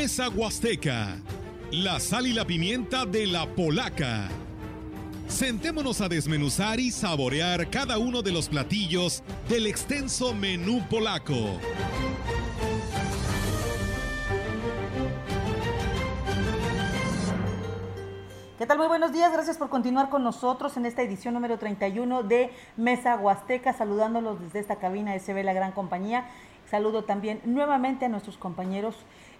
Mesa Huasteca, la sal y la pimienta de la polaca. Sentémonos a desmenuzar y saborear cada uno de los platillos del extenso menú polaco. ¿Qué tal? Muy buenos días, gracias por continuar con nosotros en esta edición número 31 de Mesa Huasteca, saludándolos desde esta cabina de CB La Gran Compañía. Saludo también nuevamente a nuestros compañeros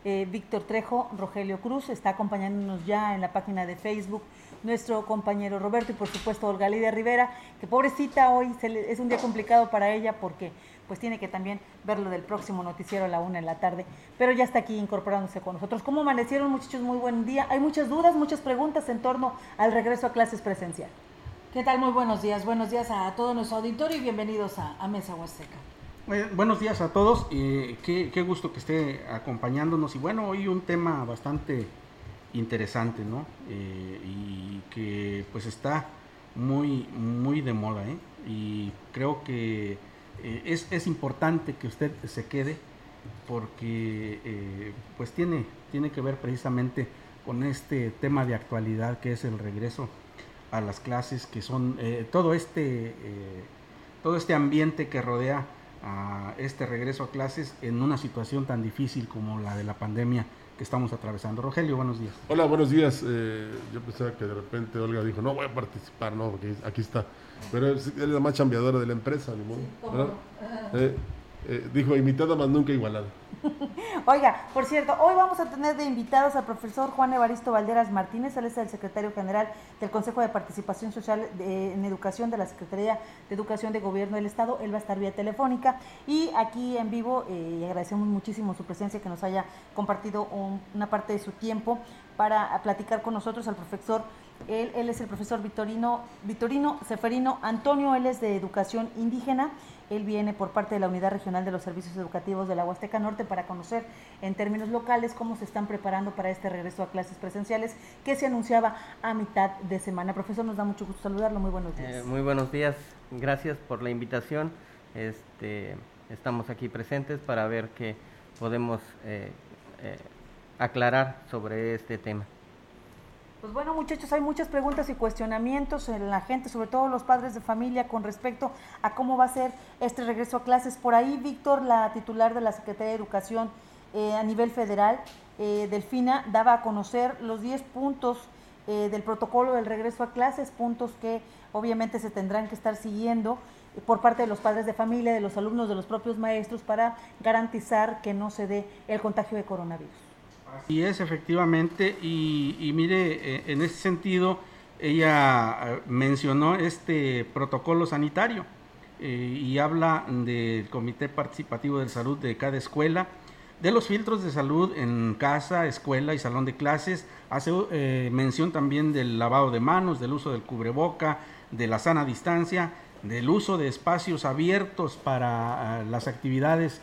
eh, Víctor Trejo, Rogelio Cruz, está acompañándonos ya en la página de Facebook nuestro compañero Roberto y por supuesto Olga Lidia Rivera, que pobrecita hoy es un día complicado para ella porque pues tiene que también verlo del próximo noticiero a la una en la tarde, pero ya está aquí incorporándose con nosotros. ¿Cómo amanecieron muchachos? Muy buen día. Hay muchas dudas, muchas preguntas en torno al regreso a clases presencial. ¿Qué tal? Muy buenos días. Buenos días a todo nuestro auditorio y bienvenidos a, Mesa Huasteca. Buenos días a todos. qué, qué gusto que esté acompañándonos. Y bueno, hoy un tema bastante interesante, ¿no? Eh, y que pues está muy, muy de moda, ¿eh? Y creo que eh, es, es, importante que usted se quede porque eh, pues tiene, tiene que ver precisamente con este tema de actualidad que es el regreso a las clases, que son todo, este, todo este ambiente que rodea a este regreso a clases en una situación tan difícil como la de la pandemia que estamos atravesando. Rogelio, buenos días. Hola, buenos días. Eh, yo pensaba que de repente Olga dijo, no voy a participar, no, porque aquí está. Pero es, es la más chambeadora de la empresa, ni modo. Eh, eh, dijo, imitada más nunca igualada. Oiga, por cierto, hoy vamos a tener de invitados al profesor Juan Evaristo Valderas Martínez, él es el secretario general del Consejo de Participación Social en Educación de la Secretaría de Educación de Gobierno del Estado, él va a estar vía telefónica y aquí en vivo, eh, agradecemos muchísimo su presencia, que nos haya compartido una parte de su tiempo para platicar con nosotros al profesor él, él, es el profesor Victorino, Victorino Seferino Antonio, él es de Educación Indígena él viene por parte de la Unidad Regional de los Servicios Educativos de la Huasteca Norte para conocer en términos locales cómo se están preparando para este regreso a clases presenciales que se anunciaba a mitad de semana. Profesor, nos da mucho gusto saludarlo. Muy buenos días. Eh, muy buenos días. Gracias por la invitación. Este, estamos aquí presentes para ver qué podemos eh, eh, aclarar sobre este tema. Pues bueno, muchachos, hay muchas preguntas y cuestionamientos en la gente, sobre todo los padres de familia, con respecto a cómo va a ser este regreso a clases. Por ahí, Víctor, la titular de la Secretaría de Educación eh, a nivel federal, eh, Delfina, daba a conocer los 10 puntos eh, del protocolo del regreso a clases, puntos que obviamente se tendrán que estar siguiendo por parte de los padres de familia, de los alumnos, de los propios maestros, para garantizar que no se dé el contagio de coronavirus. Así es, efectivamente, y, mire, eh, en ese sentido, ella eh, mencionó este protocolo sanitario eh, y habla del Comité Participativo de Salud de cada escuela, de los filtros de salud en casa, escuela y salón de clases, hace mención también del lavado de manos, del uso del cubreboca, de la sana distancia, del uso de espacios abiertos para las actividades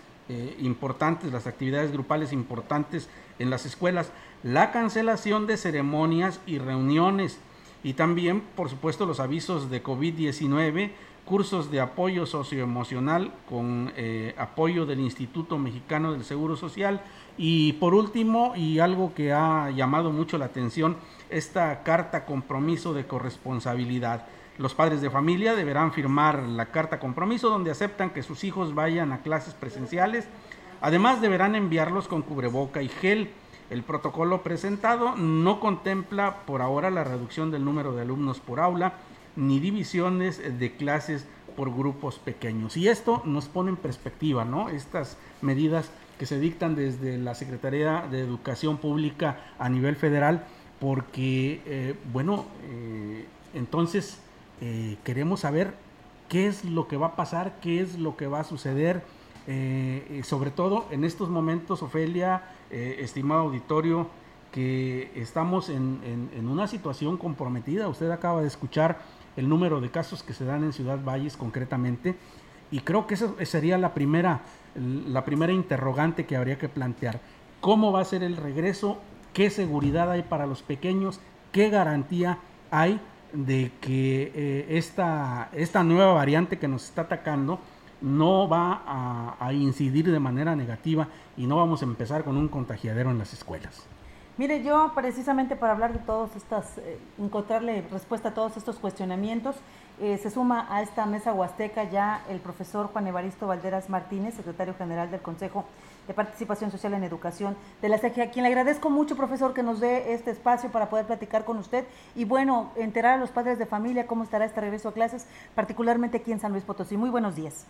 importantes, las actividades grupales importantes en las escuelas, la cancelación de ceremonias y reuniones y también, por supuesto, los avisos de COVID-19, cursos de apoyo socioemocional con eh, apoyo del Instituto Mexicano del Seguro Social y por último, y algo que ha llamado mucho la atención, esta carta compromiso de corresponsabilidad. Los padres de familia deberán firmar la carta compromiso donde aceptan que sus hijos vayan a clases presenciales Además deberán enviarlos con cubreboca y gel. El protocolo presentado no contempla por ahora la reducción del número de alumnos por aula ni divisiones de clases por grupos pequeños. Y esto nos pone en perspectiva, ¿no? Estas medidas que se dictan desde la Secretaría de Educación Pública a nivel federal, porque, eh, bueno, eh, entonces eh, queremos saber qué es lo que va a pasar, qué es lo que va a suceder eh, sobre todo en estos momentos, Ofelia, eh, estimado auditorio, que estamos en, una situación comprometida. Usted acaba de escuchar el número de casos que se dan en Ciudad Valles concretamente, y creo que esa sería la primera, la primera interrogante que habría que plantear. ¿Cómo va a ser el regreso? ¿Qué seguridad hay para los pequeños? ¿Qué garantía hay de que eh, esta, esta nueva variante que nos está atacando no va a, incidir de manera negativa y no vamos a empezar con un contagiadero en las escuelas. Mire, yo precisamente para hablar de todas estas, eh, encontrarle respuesta a todos estos cuestionamientos, eh, se suma a esta mesa huasteca ya el profesor Juan Evaristo Valderas Martínez, secretario general del Consejo de Participación Social en Educación de la SEGE, a quien le agradezco mucho, profesor, que nos dé este espacio para poder platicar con usted y, bueno, enterar a los padres de familia cómo estará este regreso a clases, particularmente aquí en San Luis Potosí. Muy buenos días.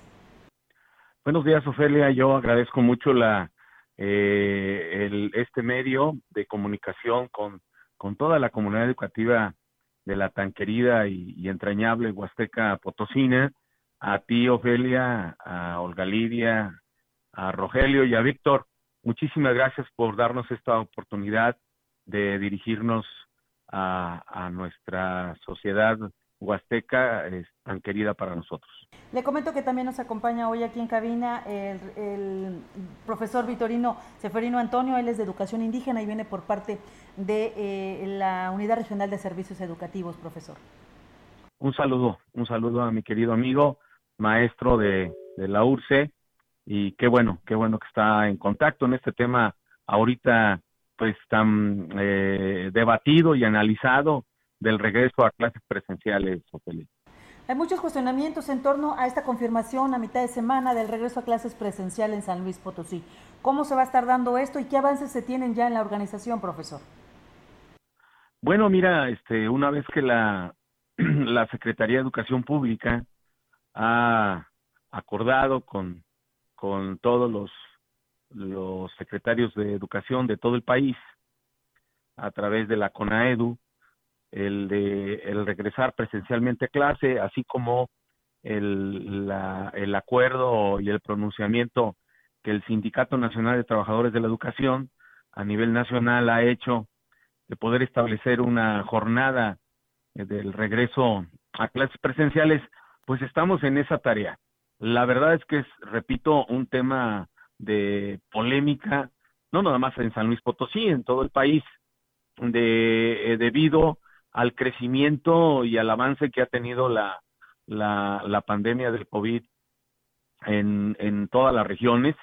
Buenos días, Ofelia. Yo agradezco mucho la eh, este medio de comunicación con, con toda la comunidad educativa de la tan querida y, entrañable Huasteca Potosina, a ti, Ofelia, a Olga Lidia, a Rogelio y a Víctor. Muchísimas gracias por darnos esta oportunidad de dirigirnos a, a nuestra sociedad huasteca es tan querida para nosotros. Le comento que también nos acompaña hoy aquí en cabina el, profesor Vitorino Seferino Antonio, él es de Educación Indígena y viene por parte de eh, la Unidad Regional de Servicios Educativos, profesor. Un saludo, un saludo a mi querido amigo, maestro de, la URCE, y qué bueno, qué bueno que está en contacto en este tema ahorita pues tan eh, debatido y analizado del regreso a clases presenciales, Ofelia. Hay muchos cuestionamientos en torno a esta confirmación a mitad de semana del regreso a clases presencial en San Luis Potosí. ¿Cómo se va a estar dando esto y qué avances se tienen ya en la organización, profesor? Bueno, mira, este, una vez que la, la Secretaría de Educación Pública ha acordado con, con todos los, los secretarios de educación de todo el país, a través de la CONAEDU, el de el regresar presencialmente a clase, así como el, el acuerdo y el pronunciamiento que el Sindicato Nacional de Trabajadores de la Educación a nivel nacional ha hecho de poder establecer una jornada eh, del regreso a clases presenciales, pues estamos en esa tarea. La verdad es que es, repito, un tema de polémica, no nada más en San Luis Potosí, en todo el país, de, eh, debido al crecimiento y al avance que ha tenido la, la, la pandemia del COVID en, en todas las regiones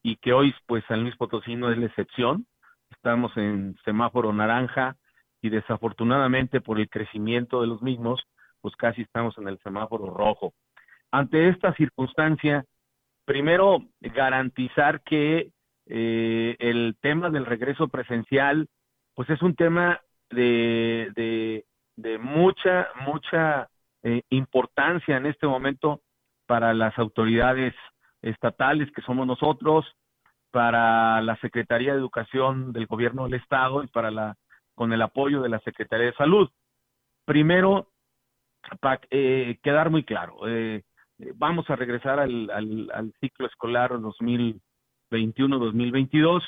y que hoy pues San Luis Potosí no es la excepción. Estamos en semáforo naranja y desafortunadamente por el crecimiento de los mismos pues casi estamos en el semáforo rojo. Ante esta circunstancia, primero garantizar que eh, el tema del regreso presencial pues es un tema de, de, mucha, mucha eh, importancia en este momento para las autoridades estatales que somos nosotros, para la Secretaría de Educación del Gobierno del Estado y para la con el apoyo de la Secretaría de Salud. Primero, para eh, quedar muy claro, eh, vamos a regresar al, al, al ciclo escolar 2021-2022.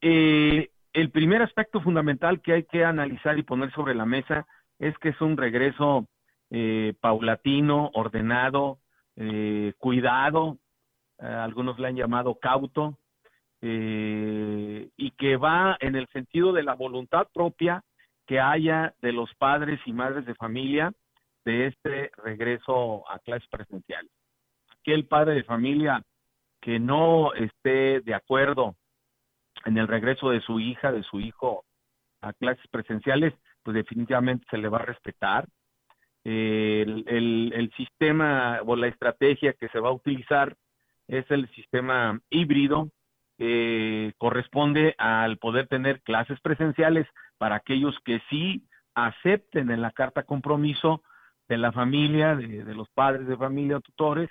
Eh, el primer aspecto fundamental que hay que analizar y poner sobre la mesa es que es un regreso eh, paulatino, ordenado, eh, cuidado, eh, algunos le han llamado cauto, y que va en el sentido de la voluntad propia que haya de los padres y madres de familia de este regreso a clases presenciales. Aquel padre de familia que no esté de acuerdo en el regreso de su hija, de su hijo a clases presenciales, pues definitivamente se le va a respetar. el, el, sistema o la estrategia que se va a utilizar es el sistema híbrido, corresponde al poder tener clases presenciales para aquellos que sí acepten en la carta compromiso de la familia, de, de los padres de familia o tutores,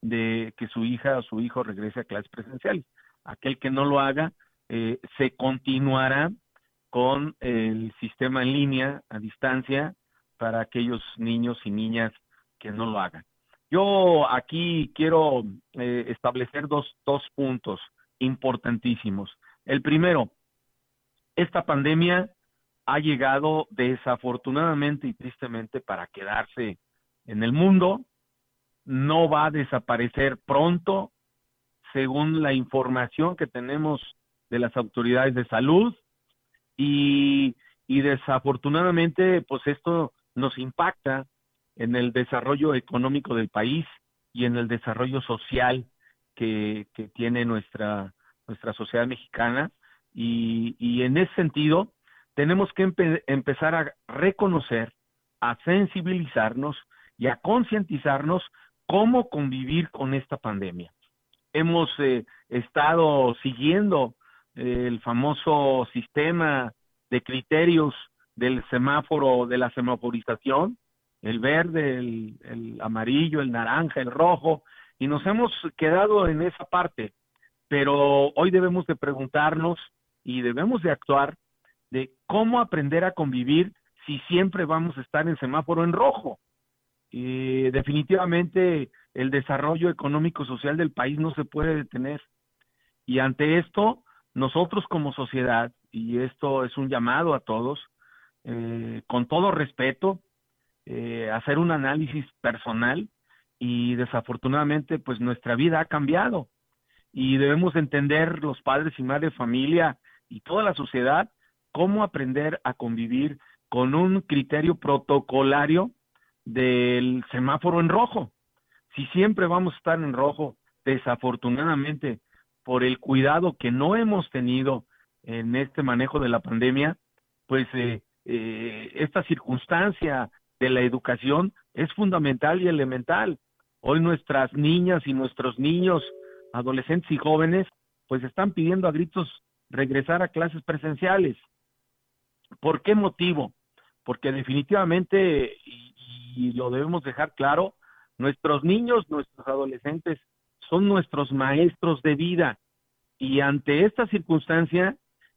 de que su hija o su hijo regrese a clases presenciales. Aquel que no lo haga, eh, se continuará con el sistema en línea a distancia para aquellos niños y niñas que no lo hagan. Yo aquí quiero eh, establecer dos, dos puntos importantísimos. El primero, esta pandemia ha llegado desafortunadamente y tristemente para quedarse en el mundo, no va a desaparecer pronto, según la información que tenemos de las autoridades de salud y, y desafortunadamente pues esto nos impacta en el desarrollo económico del país y en el desarrollo social que, que tiene nuestra, nuestra sociedad mexicana. Y, y en ese sentido, tenemos que empezar a reconocer, a sensibilizarnos y a concientizarnos cómo convivir con esta pandemia. Hemos eh, estado siguiendo el famoso sistema de criterios del semáforo, de la semaforización, el verde, el, amarillo, el naranja, el rojo, y nos hemos quedado en esa parte. Pero hoy debemos de preguntarnos y debemos de actuar de cómo aprender a convivir si siempre vamos a estar en semáforo en rojo. Definitivamente el desarrollo económico social del país no se puede detener. Y ante esto, nosotros como sociedad, y esto es un llamado a todos, eh, con todo respeto, eh, hacer un análisis personal y desafortunadamente pues nuestra vida ha cambiado y debemos entender los padres y madres de familia y toda la sociedad cómo aprender a convivir con un criterio protocolario del semáforo en rojo. Si siempre vamos a estar en rojo, desafortunadamente, por el cuidado que no hemos tenido en este manejo de la pandemia, pues eh, eh, esta circunstancia de la educación es fundamental y elemental. Hoy nuestras niñas y nuestros niños, adolescentes y jóvenes, pues están pidiendo a gritos regresar a clases presenciales. ¿Por qué motivo? Porque definitivamente, y, y lo debemos dejar claro, nuestros niños, nuestros adolescentes son nuestros maestros de vida y ante esta circunstancia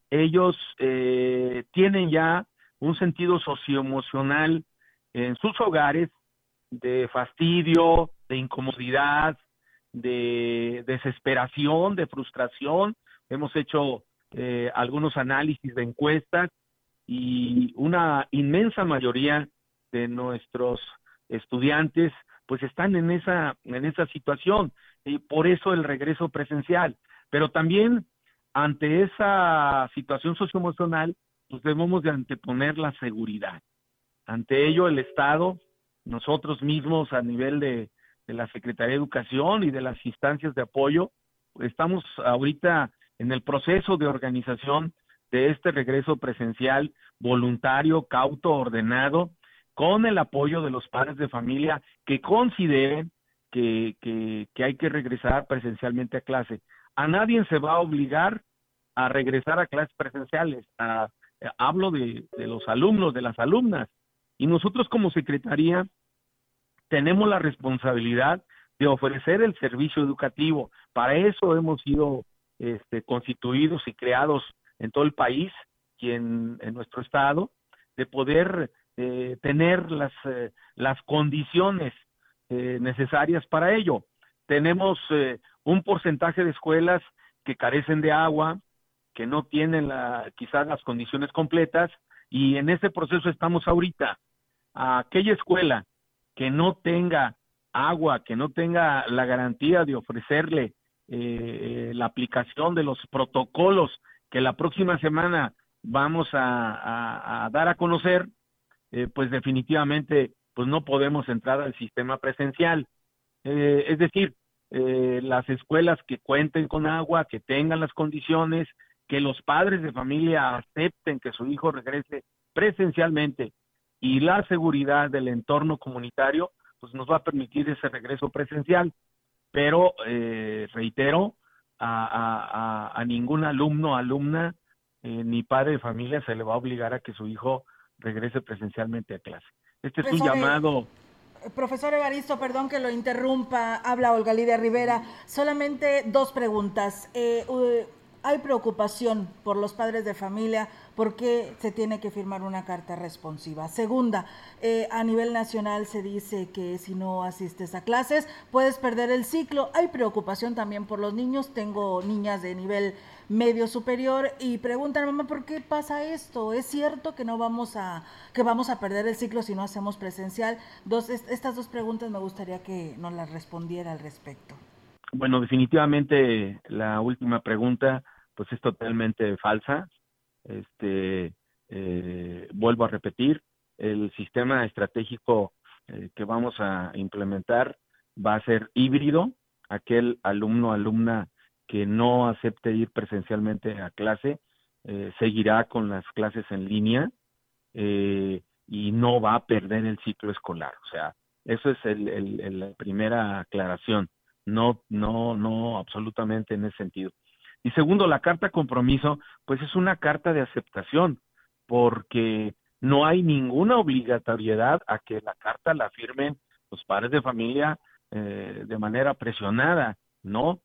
ellos eh, tienen ya un sentido socioemocional en sus hogares de fastidio, de incomodidad, de desesperación, de frustración. Hemos hecho eh, algunos análisis de encuestas y una inmensa mayoría de nuestros estudiantes pues están en esa en esa situación y por eso el regreso presencial. Pero también ante esa situación socioemocional pues debemos de anteponer la seguridad. Ante ello el estado nosotros mismos a nivel de, de la Secretaría de Educación y de las instancias de apoyo estamos ahorita en el proceso de organización de este regreso presencial voluntario, cauto, ordenado, con el apoyo de los padres de familia que consideren que, hay que regresar presencialmente a clase. A nadie se va a obligar a regresar a clases presenciales. hablo de, de los alumnos, de las alumnas. Y nosotros como Secretaría tenemos la responsabilidad de ofrecer el servicio educativo. Para eso hemos sido este, constituidos y creados en todo el país y en, nuestro estado, de poder eh, tener las, eh, las condiciones eh, necesarias para ello. Tenemos un porcentaje de escuelas que carecen de agua, que no tienen la, quizás las condiciones completas, y en ese proceso estamos ahorita. A aquella escuela que no tenga agua, que no tenga la garantía de ofrecerle eh, la aplicación de los protocolos que la próxima semana vamos a, dar a conocer, eh, pues definitivamente pues no podemos entrar al sistema presencial. Eh, es decir, eh, las escuelas que cuenten con agua, que tengan las condiciones, que los padres de familia acepten que su hijo regrese presencialmente y la seguridad del entorno comunitario, pues nos va a permitir ese regreso presencial pero eh, reitero, a, a, a, ningún alumno, alumna, eh, ni padre de familia se le va a obligar a que su hijo regrese presencialmente a clase. Este es un llamado. Eh, profesor Evaristo, perdón que lo interrumpa, habla Olga Lidia Rivera. Solamente dos preguntas. Eh, hay preocupación por los padres de familia porque se tiene que firmar una carta responsiva. Segunda, eh, a nivel nacional se dice que si no asistes a clases puedes perder el ciclo. Hay preocupación también por los niños. Tengo niñas de nivel medio superior y preguntan mamá por qué pasa esto es cierto que no vamos a que vamos a perder el ciclo si no hacemos presencial dos estas dos preguntas me gustaría que nos las respondiera al respecto. Bueno definitivamente la última pregunta pues es totalmente falsa. Este, eh, vuelvo a repetir, el sistema estratégico eh, que vamos a implementar va a ser híbrido, aquel alumno, alumna que no acepte ir presencialmente a clase, eh, seguirá con las clases en línea eh, y no va a perder el ciclo escolar. O sea, eso es el, la primera aclaración. No, no, no, absolutamente en ese sentido. Y segundo, la carta compromiso, pues es una carta de aceptación, porque no hay ninguna obligatoriedad a que la carta la firmen los padres de familia eh, de manera presionada, no.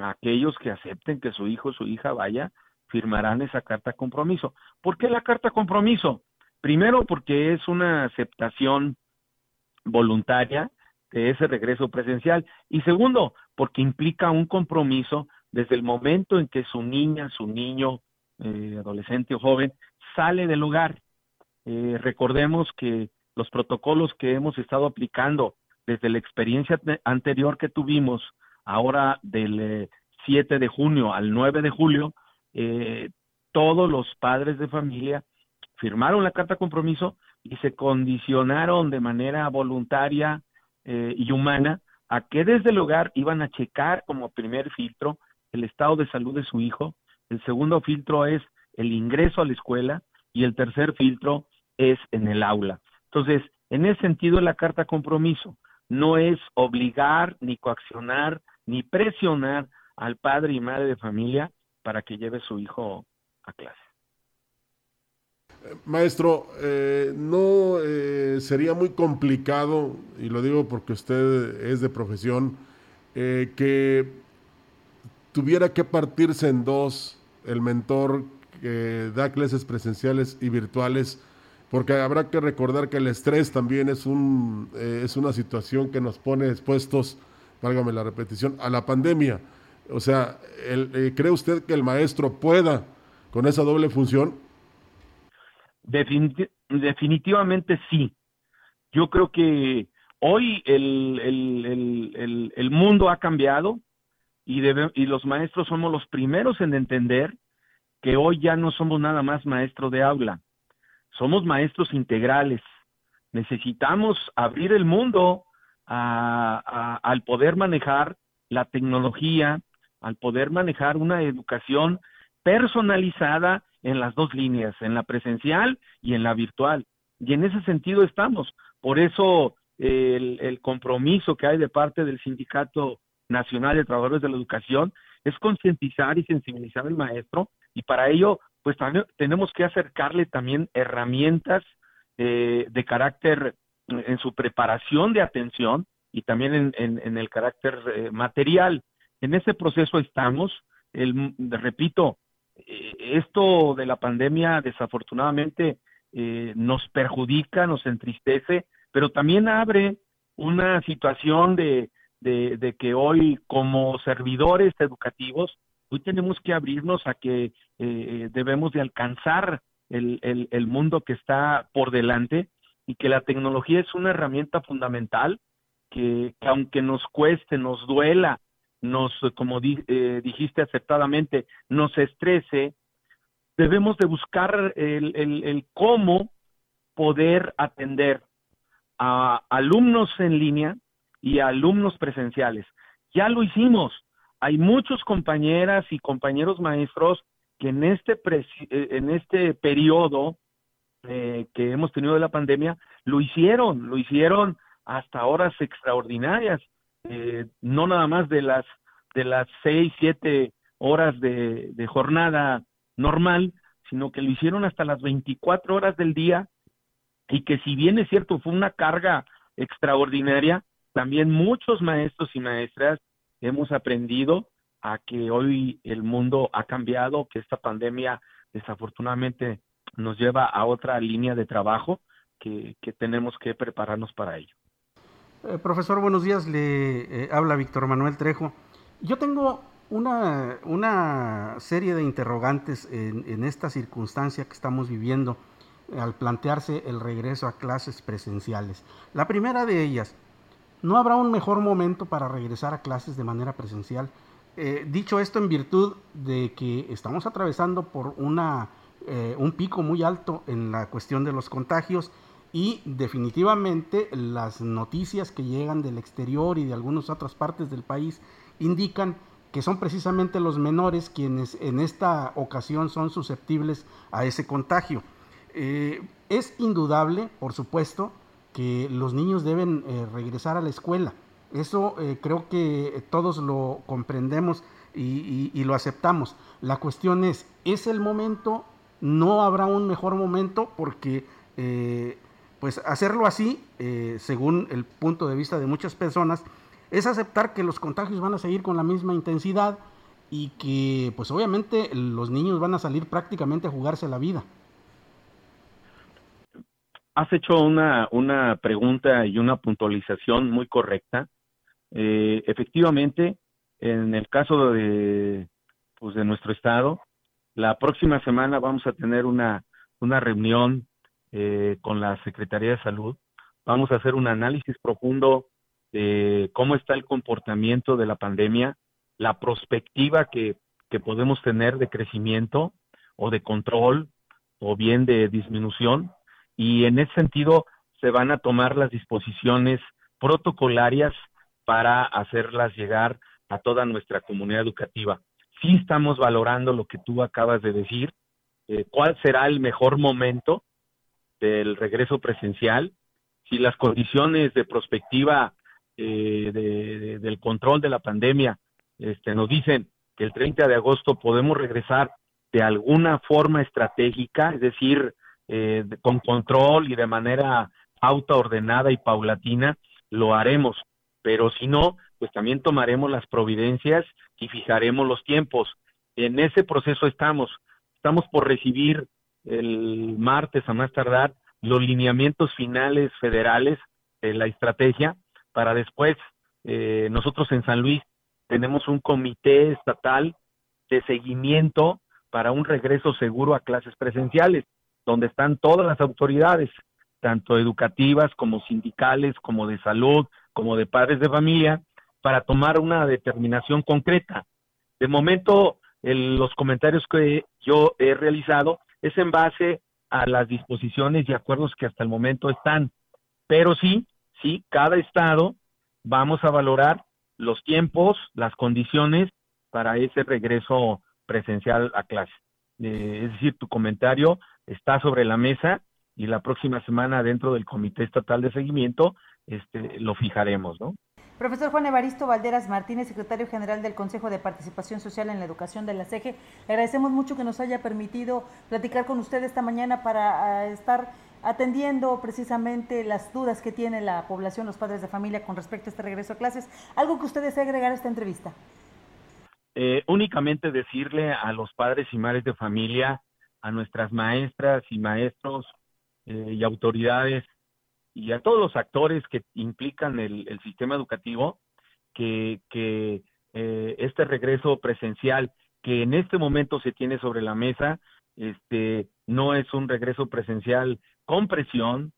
Aquellos que acepten que su hijo o su hija vaya, firmarán esa carta compromiso. ¿Por qué la carta compromiso? Primero porque es una aceptación voluntaria de ese regreso presencial y segundo porque implica un compromiso desde el momento en que su niña, su niño, eh, adolescente o joven sale del hogar. Eh, recordemos que los protocolos que hemos estado aplicando desde la experiencia anterior que tuvimos, ahora del 7 eh, de junio al 9 de julio, eh, todos los padres de familia firmaron la carta compromiso y se condicionaron de manera voluntaria eh, y humana a que desde el hogar iban a checar como primer filtro el estado de salud de su hijo, el segundo filtro es el ingreso a la escuela y el tercer filtro es en el aula. Entonces, en ese sentido, la carta compromiso no es obligar, ni coaccionar, ni presionar al padre y madre de familia para que lleve su hijo a clase. Maestro, eh, ¿no eh, sería muy complicado, y lo digo porque usted es de profesión, eh, que tuviera que partirse en dos el mentor que da clases presenciales y virtuales? Porque habrá que recordar que el estrés también es, un, es una situación que nos pone expuestos, válgame la repetición, a la pandemia. O sea, ¿cree usted que el maestro pueda con esa doble función? definitivamente sí. Yo creo que hoy el, el, el, mundo ha cambiado y, y los maestros somos los primeros en entender que hoy ya no somos nada más maestro de aula, somos maestros integrales. Necesitamos abrir el mundo al poder manejar la tecnología, al poder manejar una educación personalizada en las dos líneas, en la presencial y en la virtual. Y en ese sentido estamos. Por eso el, compromiso que hay de parte del Sindicato Nacional de Trabajadores de la Educación es concientizar y sensibilizar al maestro y para ello pues también tenemos que acercarle también herramientas eh, de carácter en su preparación de atención y también en, el carácter eh, material. En ese proceso estamos. El, repito, eh, esto de la pandemia desafortunadamente eh, nos perjudica, nos entristece, pero también abre una situación de, de, que hoy como servidores educativos, hoy tenemos que abrirnos a que eh, debemos de alcanzar el, el, el mundo que está por delante y que la tecnología es una herramienta fundamental que, que, aunque nos cueste, nos duela, nos, como eh, dijiste aceptadamente, nos estrese, debemos de buscar el, el, cómo poder atender a alumnos en línea y a alumnos presenciales. Ya lo hicimos. Hay muchos compañeras y compañeros maestros que en este, eh, en este periodo eh, que hemos tenido de la pandemia lo hicieron, lo hicieron hasta horas extraordinarias. Eh, no nada más de las de las seis, siete horas de, jornada normal, sino que lo hicieron hasta las 24 horas del día y que si bien es cierto fue una carga extraordinaria, también muchos maestros y maestras hemos aprendido a que hoy el mundo ha cambiado, que esta pandemia desafortunadamente nos lleva a otra línea de trabajo que, que tenemos que prepararnos para ello. Eh, profesor, buenos días. Le eh, habla Víctor Manuel Trejo. Yo tengo una, una serie de interrogantes en, en, esta circunstancia que estamos viviendo eh, al plantearse el regreso a clases presenciales. La primera de ellas, ¿no habrá un mejor momento para regresar a clases de manera presencial? dicho esto en virtud de que estamos atravesando por una, un pico muy alto en la cuestión de los contagios y definitivamente las noticias que llegan del exterior y de algunas otras partes del país indican que son precisamente los menores quienes en esta ocasión son susceptibles a ese contagio. Eh, es indudable, por supuesto, que los niños deben eh, regresar a la escuela. Eso eh, creo que todos lo comprendemos y, lo aceptamos. La cuestión es, ¿es el momento? ¿No habrá un mejor momento? Porque pues hacerlo así, según el punto de vista de muchas personas, es aceptar que los contagios van a seguir con la misma intensidad y que pues obviamente los niños van a salir prácticamente a jugarse la vida. Has hecho una, una pregunta y una puntualización muy correcta. Eh, efectivamente, en el caso de, pues de nuestro estado, la próxima semana vamos a tener una, una reunión eh, con la Secretaría de Salud. Vamos a hacer un análisis profundo de cómo está el comportamiento de la pandemia, la perspectiva que, que podemos tener de crecimiento o de control o bien de disminución y en ese sentido se van a tomar las disposiciones protocolarias para hacerlas llegar a toda nuestra comunidad educativa. Sí estamos valorando lo que tú acabas de decir, eh, cuál será el mejor momento del regreso presencial, si las condiciones de prospectiva eh, del control de la pandemia, este, nos dicen que el 30 de agosto podemos regresar de alguna forma estratégica, es decir, eh, con control y de manera autoordenada y paulatina, lo haremos. Pero si no, pues también tomaremos las providencias y fijaremos los tiempos. En ese proceso estamos. Estamos por recibir el martes a más tardar los lineamientos finales federales de la estrategia para después, eh, nosotros en San Luis tenemos un comité estatal de seguimiento para un regreso seguro a clases presenciales, donde están todas las autoridades, tanto educativas como sindicales, como de salud, como de padres de familia, para tomar una determinación concreta. De momento, los comentarios que yo he realizado es en base a las disposiciones y acuerdos que hasta el momento están, pero sí ¿sí? Cada estado vamos a valorar los tiempos, las condiciones para ese regreso presencial a clase. Eh, es decir, tu comentario está sobre la mesa y la próxima semana dentro del Comité Estatal de Seguimiento este, lo fijaremos, ¿no? Profesor Juan Evaristo Valderas Martínez, secretario general del Consejo de Participación Social en la Educación de la CEGE, agradecemos mucho que nos haya permitido platicar con usted esta mañana para ah, estar atendiendo precisamente las dudas que tiene la población, los padres de familia con respecto a este regreso a clases. ¿Algo que usted desea agregar a esta entrevista? Eh, únicamente decirle a los padres y madres de familia, a nuestras maestras y maestros eh, y autoridades y a todos los actores que implican el, sistema educativo, que, eh, este regreso presencial que en este momento se tiene sobre la mesa, este, no es un regreso presencial con presión,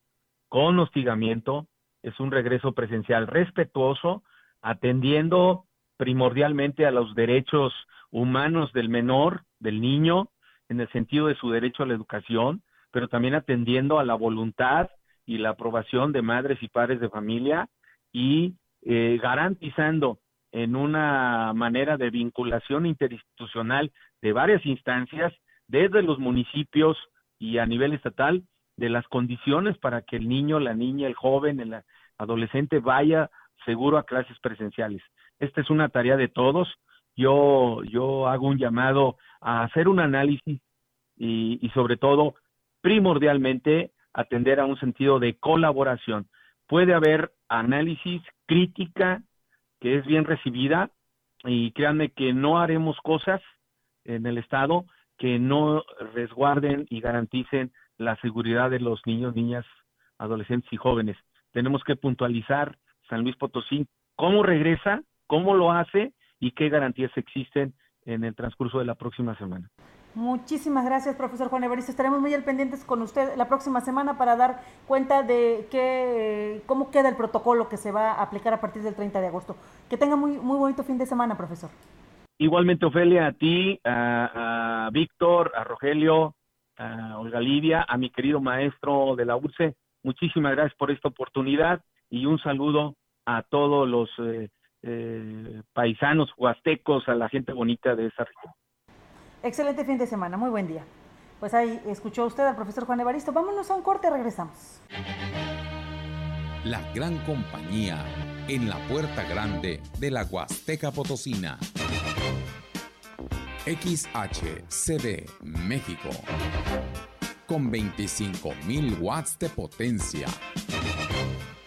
con hostigamiento, es un regreso presencial respetuoso, atendiendo primordialmente a los derechos humanos del menor, del niño, en el sentido de su derecho a la educación, pero también atendiendo a la voluntad y la aprobación de madres y padres de familia y eh, garantizando en una manera de vinculación interinstitucional de varias instancias, desde los municipios y a nivel estatal, de las condiciones para que el niño, la niña, el joven, el adolescente vaya seguro a clases presenciales. Esta es una tarea de todos. Yo, yo hago un llamado a hacer un análisis y, y sobre todo, primordialmente, atender a un sentido de colaboración. Puede haber análisis, crítica, que es bien recibida, y créanme que no haremos cosas en el Estado que no resguarden y garanticen la seguridad de los niños, niñas, adolescentes y jóvenes. Tenemos que puntualizar San Luis Potosí cómo regresa, cómo lo hace y qué garantías existen en el transcurso de la próxima semana. Muchísimas gracias, profesor Juan Evaristo. Estaremos muy al pendientes con usted la próxima semana para dar cuenta de qué, cómo queda el protocolo que se va a aplicar a partir del 30 de agosto. Que tenga muy, muy bonito fin de semana, profesor. Igualmente, Ofelia, a ti, a Víctor, a Rogelio, a Olga Lidia, a mi querido maestro de la URCE, muchísimas gracias por esta oportunidad y un saludo a todos los eh, eh, paisanos huastecos, a la gente bonita de esa región. Excelente fin de semana, muy buen día. Pues ahí escuchó usted al profesor Juan Evaristo. Vámonos a un corte, regresamos. La gran compañía en la puerta grande de la Huasteca Potosina. XHCD México. Con 25.000 watts de potencia.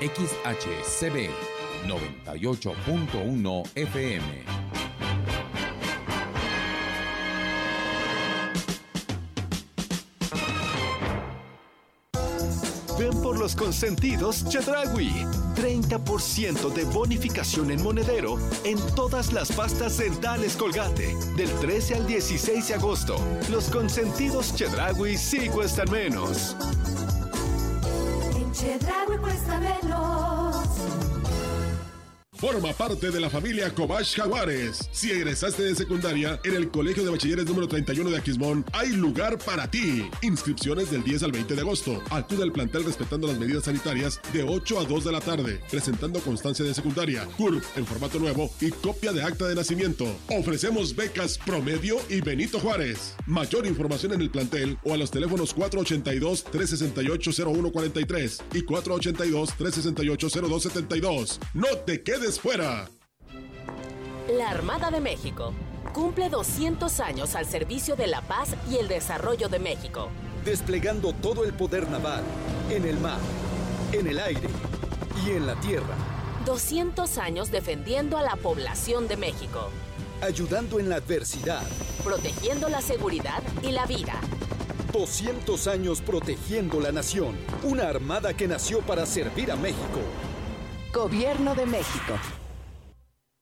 XHCB 98.1 FM. Ven por los consentidos Chedragui. 30% de bonificación en monedero en todas las pastas dentales Colgate. Del 13 al 16 de agosto. Los consentidos Chedragui sí cuestan menos. En Chedragui cuesta menos. Forma parte de la familia Cobach Jaguares. Si egresaste de secundaria, en el Colegio de Bachilleres número 31 de Aquismón hay lugar para ti. Inscripciones del 10 al 20 de agosto. Acude al plantel respetando las medidas sanitarias de 8 a 2 de la tarde, presentando constancia de secundaria, CURP en formato nuevo y copia de acta de nacimiento. Ofrecemos becas Promedio y Benito Juárez. Mayor información en el plantel o a los teléfonos 482-368-0143 y 482-368-0272. No te quedes fuera. La Armada de México cumple 200 años al servicio de la paz y el desarrollo de México. Desplegando todo el poder naval, en el mar, en el aire y en la tierra. 200 años defendiendo a la población de México. Ayudando en la adversidad. Protegiendo la seguridad y la vida. 200 años protegiendo la nación. Una armada que nació para servir a México. Gobierno de México.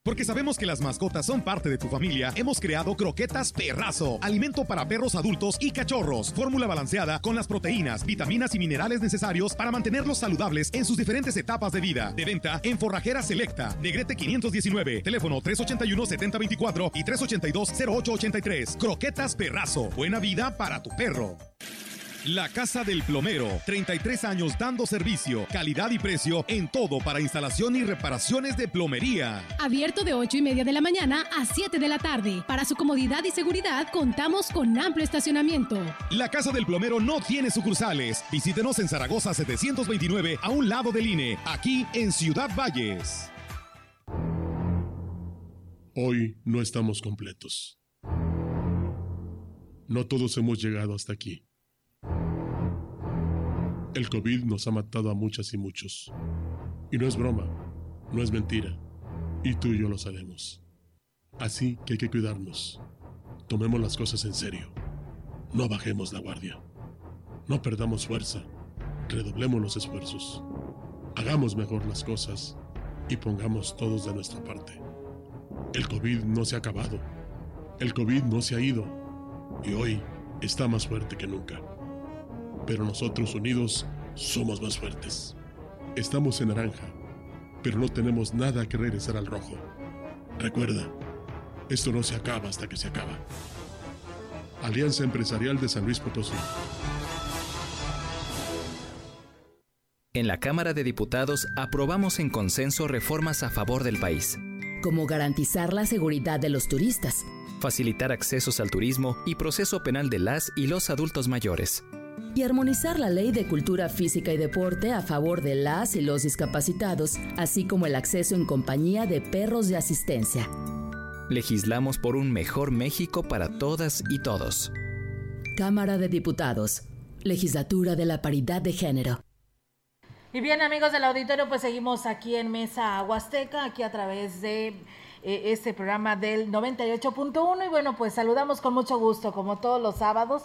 Porque sabemos que las mascotas son parte de tu familia, hemos creado Croquetas Perrazo, alimento para perros adultos y cachorros, fórmula balanceada con las proteínas, vitaminas y minerales necesarios para mantenerlos saludables en sus diferentes etapas de vida. De venta en Forrajera Selecta, Negrete 519, teléfono 381-7024 y 382-0883. Croquetas Perrazo, buena vida para tu perro. La Casa del Plomero, 33 años dando servicio, calidad y precio en todo para instalación y reparaciones de plomería. Abierto de 8 y media de la mañana a 7 de la tarde. Para su comodidad y seguridad contamos con amplio estacionamiento. La Casa del Plomero no tiene sucursales. Visítenos en Zaragoza 729 a un lado del INE, aquí en Ciudad Valles. Hoy no estamos completos. No todos hemos llegado hasta aquí. El COVID nos ha matado a muchas y muchos. Y no es broma, no es mentira. Y tú y yo lo sabemos. Así que hay que cuidarnos. Tomemos las cosas en serio. No bajemos la guardia. No perdamos fuerza. Redoblemos los esfuerzos. Hagamos mejor las cosas y pongamos todos de nuestra parte. El COVID no se ha acabado. El COVID no se ha ido. Y hoy está más fuerte que nunca pero nosotros unidos somos más fuertes. Estamos en naranja, pero no tenemos nada que regresar al rojo. Recuerda, esto no se acaba hasta que se acaba. Alianza Empresarial de San Luis Potosí. En la Cámara de Diputados aprobamos en consenso reformas a favor del país. Como garantizar la seguridad de los turistas. Facilitar accesos al turismo y proceso penal de las y los adultos mayores y armonizar la ley de cultura física y deporte a favor de las y los discapacitados, así como el acceso en compañía de perros de asistencia. Legislamos por un mejor México para todas y todos. Cámara de Diputados, Legislatura de la Paridad de Género. Y bien, amigos del auditorio, pues seguimos aquí en Mesa Huasteca, aquí a través de eh, este programa del 98.1. Y bueno, pues saludamos con mucho gusto, como todos los sábados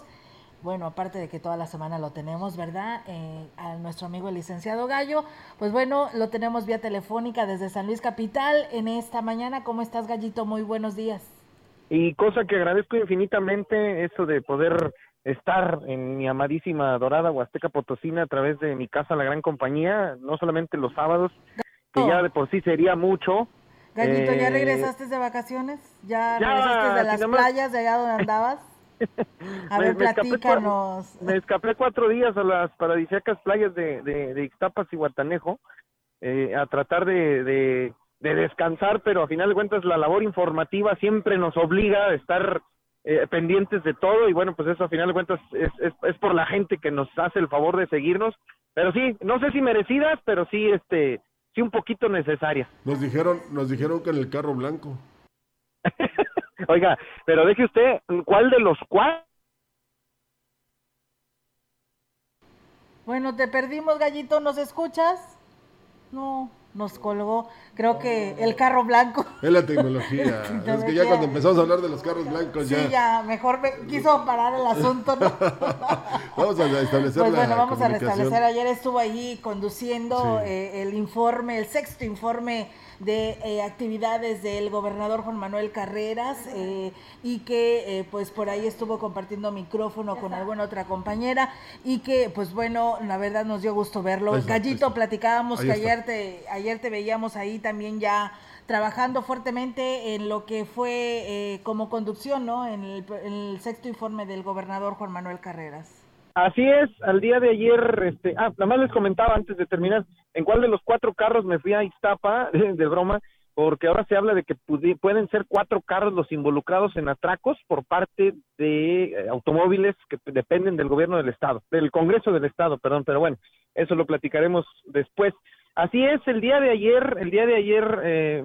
bueno, aparte de que toda la semana lo tenemos, ¿verdad? Eh, a nuestro amigo el licenciado Gallo, pues bueno, lo tenemos vía telefónica desde San Luis Capital en esta mañana. ¿Cómo estás, Gallito? Muy buenos días. Y cosa que agradezco infinitamente, eso de poder estar en mi amadísima Dorada Huasteca Potosina a través de mi casa La Gran Compañía, no solamente los sábados, que ya de por sí sería mucho. Gallito, ¿ya eh, regresaste de vacaciones? ¿Ya, regresaste de las playas de allá donde andabas? A ver, platícanos. Me escapé cuatro días a las paradisíacas playas de, de, Ixtapas y Guatanejo eh, a tratar de, de, descansar, pero a final de cuentas la labor informativa siempre nos obliga a estar eh, pendientes de todo y bueno, pues eso a final de cuentas es, es, por la gente que nos hace el favor de seguirnos, pero sí, no sé si merecidas, pero sí, este, sí un poquito necesarias. Nos dijeron, nos dijeron que en el carro blanco. Oiga, pero deje usted, ¿cuál de los cuatro? Bueno, te perdimos, gallito, ¿nos escuchas? No nos colgó, creo que el carro blanco. Es la tecnología. es que ya cuando empezamos a hablar de los carros blancos ya. Sí, ya, mejor quiso parar el asunto. vamos a establecer Pues bueno, vamos a restablecer. Ayer estuvo ahí conduciendo eh, el informe, el sexto informe de eh, actividades del gobernador Juan Manuel Carreras eh, y que eh, pues por ahí estuvo compartiendo micrófono con alguna otra compañera y que pues bueno, la verdad nos dio gusto verlo. Gallito, platicábamos que ayer te, ayer te veíamos ahí también ya trabajando fuertemente en lo que fue como conducción, ¿no? En el, en el sexto informe del gobernador Juan Manuel Carreras. Así es, al día de ayer, este, ah, nada más les comentaba antes de terminar, en cuál de los cuatro carros me fui a Iztapa, de, broma, porque ahora se habla de que pueden ser cuatro carros los involucrados en atracos por parte de eh, automóviles que dependen del gobierno del estado, del Congreso del estado, perdón, pero bueno, eso lo platicaremos después. Así es, el día de ayer, el día de ayer eh,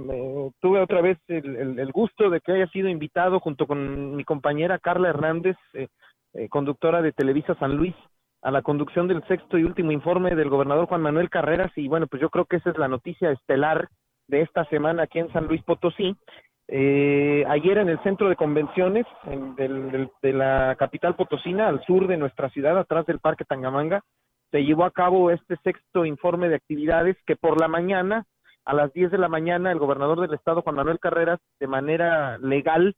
tuve otra vez el, gusto de que haya sido invitado junto con mi compañera Carla Hernández, eh, eh, conductora de Televisa San Luis, a la conducción del sexto y último informe del gobernador Juan Manuel Carreras y bueno, pues yo creo que esa es la noticia estelar de esta semana aquí en San Luis Potosí. Eh, ayer en el centro de convenciones de la capital potosina, al sur de nuestra ciudad, atrás del Parque Tangamanga, se llevó a cabo este sexto informe de actividades que por la mañana, a las 10 de la mañana, el gobernador del estado, Juan Manuel Carreras, de manera legal,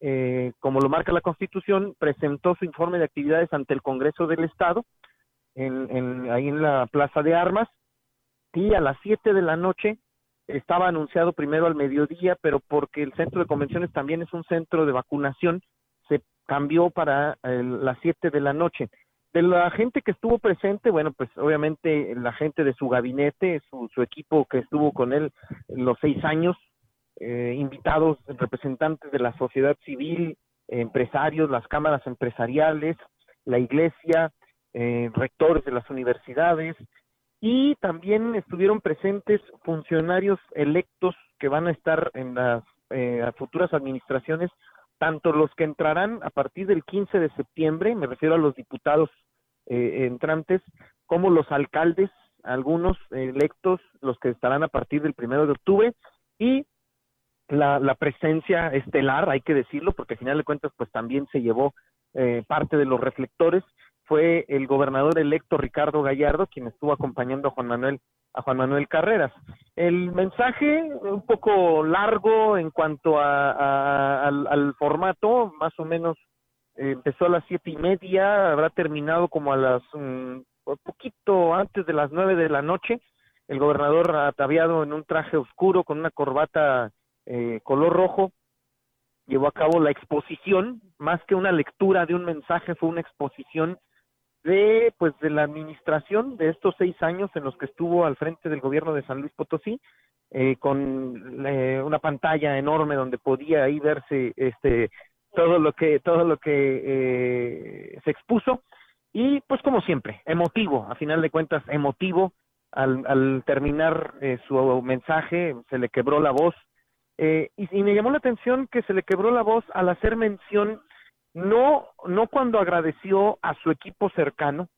eh, como lo marca la Constitución, presentó su informe de actividades ante el Congreso del Estado, en, ahí en la Plaza de Armas, y a las 7 de la noche estaba anunciado primero al mediodía, pero porque el centro de convenciones también es un centro de vacunación, se cambió para las 7 de la noche. De la gente que estuvo presente, bueno, pues obviamente la gente de su gabinete, su, su equipo que estuvo con él los seis años, eh, invitados representantes de la sociedad civil, empresarios, las cámaras empresariales, la iglesia, eh, rectores de las universidades y también estuvieron presentes funcionarios electos que van a estar en las eh, futuras administraciones, tanto los que entrarán a partir del 15 de septiembre, me refiero a los diputados entrantes, como los alcaldes, algunos electos, los que estarán a partir del primero de octubre, y la, presencia estelar, hay que decirlo, porque al final de cuentas pues también se llevó eh, parte de los reflectores, fue el gobernador electo Ricardo Gallardo quien estuvo acompañando a Juan Manuel a Juan Manuel Carreras. El mensaje un poco largo en cuanto a, al, formato, más o menos eh, empezó a las siete y media, habrá terminado como a las un poquito antes de las nueve de la noche. El gobernador ataviado en un traje oscuro con una corbata eh, color rojo, llevó a cabo la exposición, más que una lectura de un mensaje, fue una exposición de pues de la administración de estos seis años en los que estuvo al frente del gobierno de San Luis Potosí eh, con eh, una pantalla enorme donde podía ahí verse este todo lo que todo lo que se expuso. Y pues como siempre emotivo a final de cuentas emotivo al, al terminar su mensaje se le quebró la voz eh, y, me llamó la atención que se le quebró la voz al hacer mención, no, no cuando agradeció a su equipo cercano,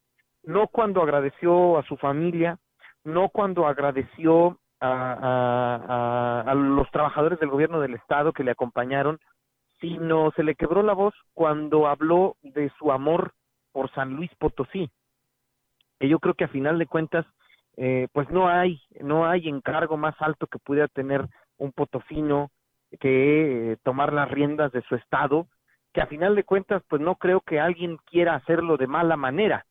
no cuando agradeció a su familia, no cuando agradeció a, a, los trabajadores del gobierno del estado que le acompañaron, sino se le quebró la voz cuando habló de su amor por San Luis Potosí. Y yo creo que a final de cuentas, eh, pues no hay, no hay encargo más alto que pudiera tener un potosino que eh, tomar las riendas de su estado, que a final de cuentas, pues no creo que alguien quiera hacerlo de mala manera.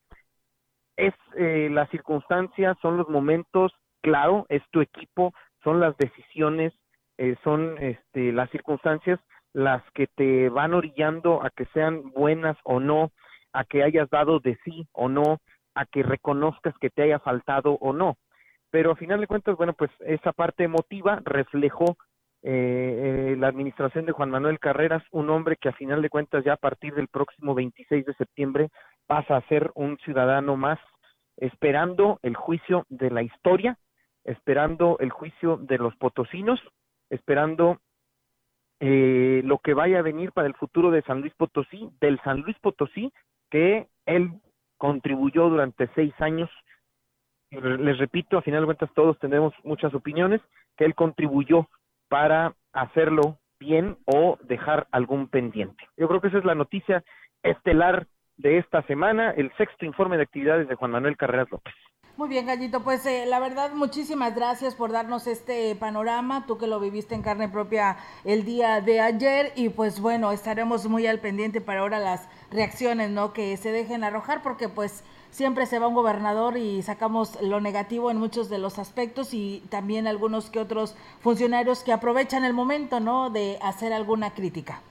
Es eh, las circunstancias, son los momentos, claro, es tu equipo, son las decisiones, eh, son este, las circunstancias las que te van orillando a que sean buenas o no, a que hayas dado de sí o no, a que reconozcas que te haya faltado o no. Pero a final de cuentas, bueno, pues esa parte emotiva reflejó eh, eh, la administración de Juan Manuel Carreras, un hombre que a final de cuentas ya a partir del próximo 26 de septiembre pasa a ser un ciudadano más, esperando el juicio de la historia, esperando el juicio de los potosinos, esperando eh, lo que vaya a venir para el futuro de San Luis Potosí, del San Luis Potosí que él contribuyó durante seis años. Les repito, a final de cuentas todos tenemos muchas opiniones, que él contribuyó para hacerlo bien o dejar algún pendiente. Yo creo que esa es la noticia estelar de esta semana, el sexto informe de actividades de Juan Manuel Carreras López. Muy bien, Gallito, pues eh, la verdad, muchísimas gracias por darnos este panorama, tú que lo viviste en carne propia el día de ayer y pues bueno, estaremos muy al pendiente para ahora las reacciones, ¿no? Que se dejen arrojar porque pues siempre se va un gobernador y sacamos lo negativo en muchos de los aspectos y también algunos que otros funcionarios que aprovechan el momento, ¿no? De hacer alguna crítica.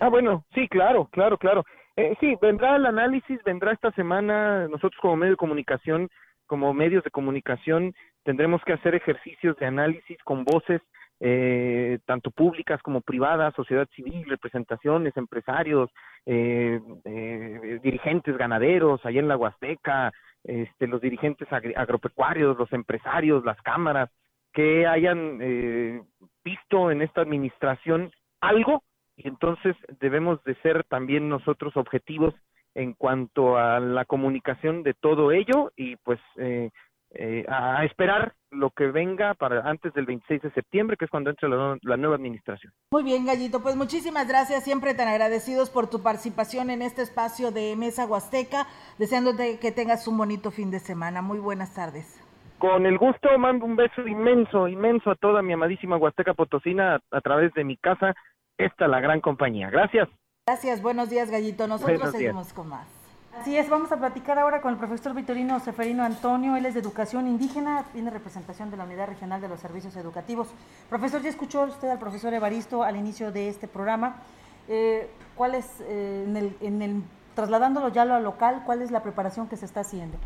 Ah, bueno, sí, claro, claro, claro. Eh, sí, vendrá el análisis, vendrá esta semana, nosotros como medio de comunicación, como medios de comunicación, tendremos que hacer ejercicios de análisis con voces eh, tanto públicas como privadas, sociedad civil, representaciones, empresarios, eh, eh, dirigentes ganaderos allá en la Huasteca, este, los dirigentes agropecuarios, los empresarios, las cámaras, que hayan eh, visto en esta administración algo y entonces debemos de ser también nosotros objetivos en cuanto a la comunicación de todo ello y pues eh, eh, a esperar lo que venga para antes del 26 de septiembre, que es cuando entre la, la, nueva administración. Muy bien, Gallito, pues muchísimas gracias, siempre tan agradecidos por tu participación en este espacio de Mesa Huasteca, deseándote que tengas un bonito fin de semana. Muy buenas tardes. Con el gusto, mando un beso inmenso, inmenso a toda mi amadísima Huasteca Potosina a, a través de mi casa, esta la gran compañía. Gracias. Gracias, buenos días, Gallito. Nosotros buenos seguimos días. con más. Así es, vamos a platicar ahora con el profesor Vitorino Seferino Antonio, él es de Educación Indígena, tiene representación de la Unidad Regional de los Servicios Educativos. Profesor, ya escuchó usted al profesor Evaristo al inicio de este programa. Eh, ¿Cuál es, eh, en, el, trasladándolo ya a lo local, cuál es la preparación que se está haciendo?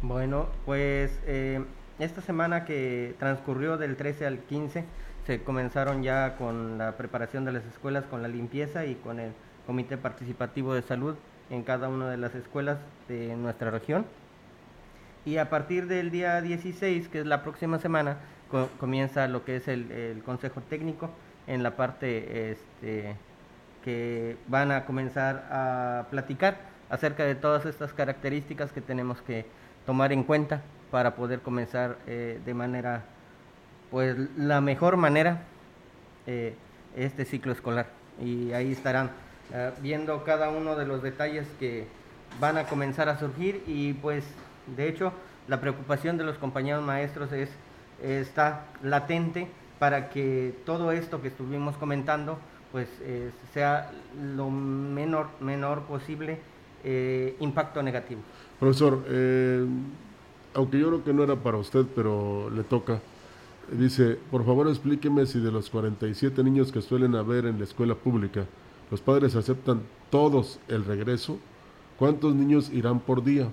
Bueno, pues eh, esta semana que transcurrió del 13 al 15, se comenzaron ya con la preparación de las escuelas, con la limpieza y con el Comité Participativo de Salud en cada una de las escuelas de nuestra región. Y a partir del día 16, que es la próxima semana, co comienza lo que es el, el, Consejo Técnico en la parte este, que van a comenzar a platicar acerca de todas estas características que tenemos que tomar en cuenta para poder comenzar eh, de manera, pues la mejor manera eh, este ciclo escolar. Y ahí estarán uh, viendo cada uno de los detalles que van a comenzar a surgir y pues de hecho la preocupación de los compañeros maestros es está latente para que todo esto que estuvimos comentando pues eh, sea lo menor menor posible eh, impacto negativo. Profesor, eh, aunque yo creo que no era para usted, pero le toca. Dice, por favor explíqueme si de los 47 niños que suelen haber en la escuela pública, los padres aceptan todos el regreso, ¿cuántos niños irán por día?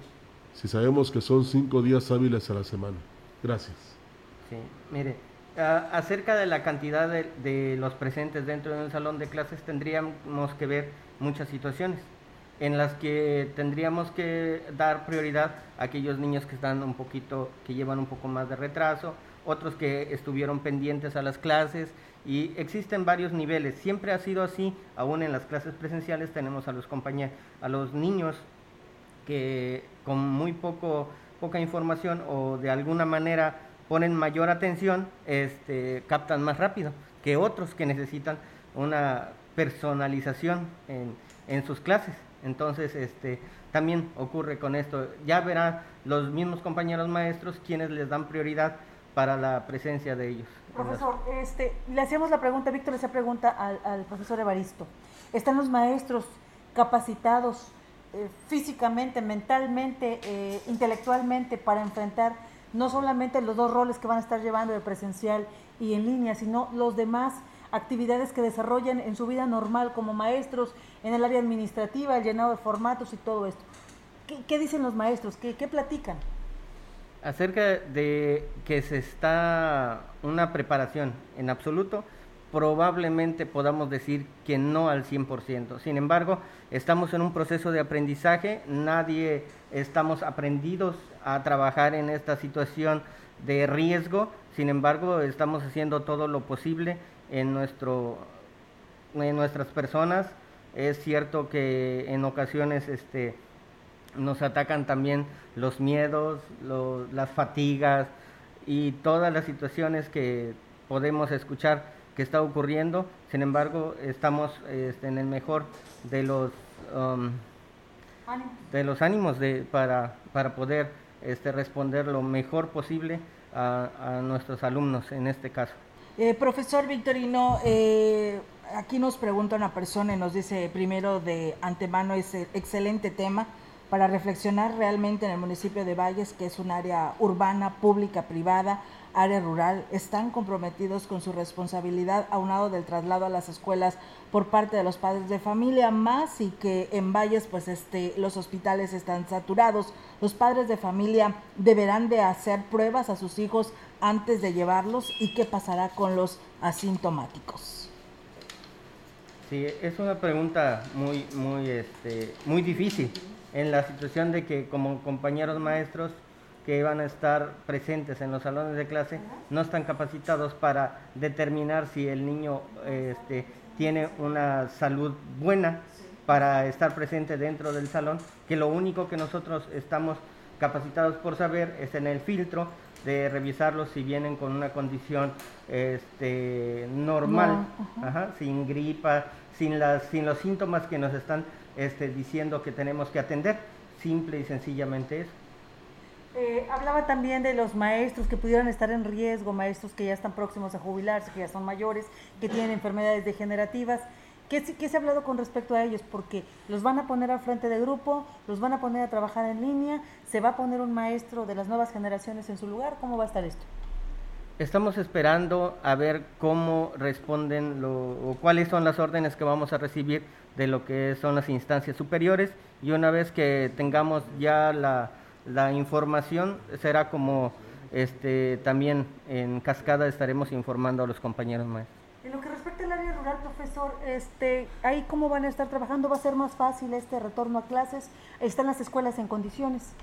Si sabemos que son cinco días hábiles a la semana. Gracias. Sí, mire, acerca de la cantidad de, de, los presentes dentro de un salón de clases tendríamos que ver muchas situaciones en las que tendríamos que dar prioridad a aquellos niños que están un poquito, que llevan un poco más de retraso, otros que estuvieron pendientes a las clases, y existen varios niveles. Siempre ha sido así, aún en las clases presenciales tenemos a los compañeros, a los niños que con muy poco, poca información o de alguna manera ponen mayor atención, este, captan más rápido que otros que necesitan una personalización en, en sus clases. Entonces, este, también ocurre con esto. Ya verán los mismos compañeros maestros quienes les dan prioridad para la presencia de ellos. Profesor, este, le hacíamos la pregunta, Víctor le hacía pregunta al, al profesor Evaristo. ¿Están los maestros capacitados eh, físicamente, mentalmente, eh, intelectualmente para enfrentar no solamente los dos roles que van a estar llevando de presencial y en línea, sino los demás actividades que desarrollan en su vida normal como maestros, en el área administrativa, el llenado de formatos y todo esto. ¿Qué, dicen los maestros? ¿Qué, ¿Qué platican? Acerca de que se está una preparación en absoluto, probablemente podamos decir que no al 100%. Sin embargo, estamos en un proceso de aprendizaje, nadie estamos aprendidos a trabajar en esta situación de riesgo, sin embargo, estamos haciendo todo lo posible en, nuestro, en nuestras personas. Es cierto que en ocasiones este, nos atacan también los miedos, las fatigas y todas las situaciones que podemos escuchar que está ocurriendo. Sin embargo, estamos este, en el mejor de los um, de los ánimos de, para, para poder este, responder lo mejor posible a, nuestros alumnos en este caso. Eh, profesor Victorino, eh, aquí nos pregunta una persona y nos dice primero de antemano ese excelente tema para reflexionar realmente en el municipio de Valles, que es un área urbana, pública, privada, área rural están comprometidos con su responsabilidad aunado del traslado a las escuelas por parte de los padres de familia, más y que en Valles pues este los hospitales están saturados. Los padres de familia deberán de hacer pruebas a sus hijos antes de llevarlos y qué pasará con los asintomáticos. Sí, es una pregunta muy muy este muy difícil en la situación de que como compañeros maestros que van a estar presentes en los salones de clase no están capacitados para determinar si el niño este, tiene una salud buena para estar presente dentro del salón, que lo único que nosotros estamos capacitados por saber es en el filtro de revisarlos si vienen con una condición este, normal, sin gripa, sin, las, sin los síntomas que nos están este, diciendo que tenemos que atender, simple y sencillamente eso. Eh, hablaba también de los maestros que pudieran estar en riesgo, maestros que ya están próximos a jubilarse, que ya son mayores, que tienen enfermedades degenerativas. ¿Qué, ¿Qué, se ha hablado con respecto a ellos? Porque los van a poner al frente de grupo, los van a poner a trabajar en línea, se va a poner un maestro de las nuevas generaciones en su lugar. ¿Cómo va a estar esto? Estamos esperando a ver cómo responden o cuáles son las órdenes que vamos a recibir de lo que son las instancias superiores y una vez que tengamos ya la, la información será como este, también en cascada estaremos informando a los compañeros maestros. En lo que respecta al área rural, profesor, este, ahí cómo van a estar trabajando, va a ser más fácil este retorno a clases, están las escuelas en condiciones.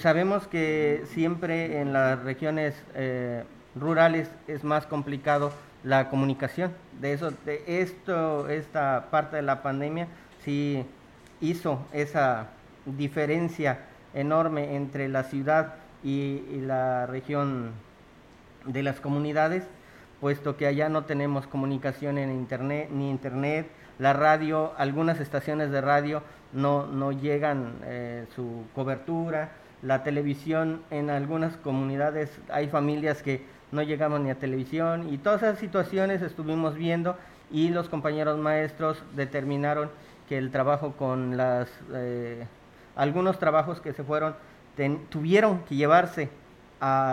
Sabemos que siempre en las regiones eh, rurales es más complicado la comunicación. De eso, de esto, esta parte de la pandemia sí hizo esa diferencia enorme entre la ciudad y, la región de las comunidades, puesto que allá no tenemos comunicación en internet, ni internet, la radio, algunas estaciones de radio no, no llegan eh, su cobertura, la televisión en algunas comunidades hay familias que no llegamos ni a televisión y todas esas situaciones estuvimos viendo y los compañeros maestros determinaron que el trabajo con las eh, algunos trabajos que se fueron, tuvieron que llevarse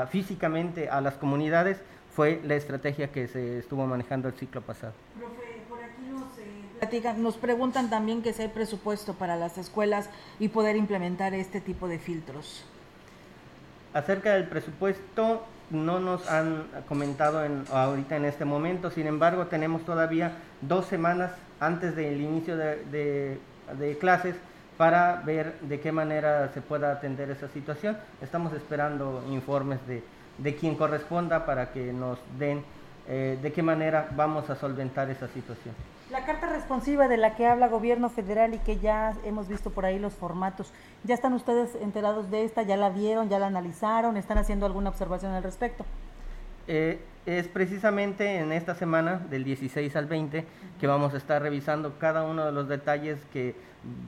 físicamente a las comunidades, fue la estrategia que se estuvo manejando el ciclo pasado. Profe, por aquí nos, eh, nos preguntan también que si hay presupuesto para las escuelas y poder implementar este tipo de filtros. Acerca del presupuesto, no nos han comentado en, ahorita en este momento, sin embargo tenemos todavía dos semanas antes del inicio de clases para ver de qué manera se pueda atender esa situación. Estamos esperando informes de, de quien corresponda para que nos den eh, de qué manera vamos a solventar esa situación. La carta responsiva de la que habla gobierno federal y que ya hemos visto por ahí los formatos, ¿ya están ustedes enterados de esta? ¿Ya la vieron? ¿Ya la analizaron? ¿Están haciendo alguna observación al respecto? Eh, es precisamente en esta semana, del 16 al 20, que vamos a estar revisando cada uno de los detalles que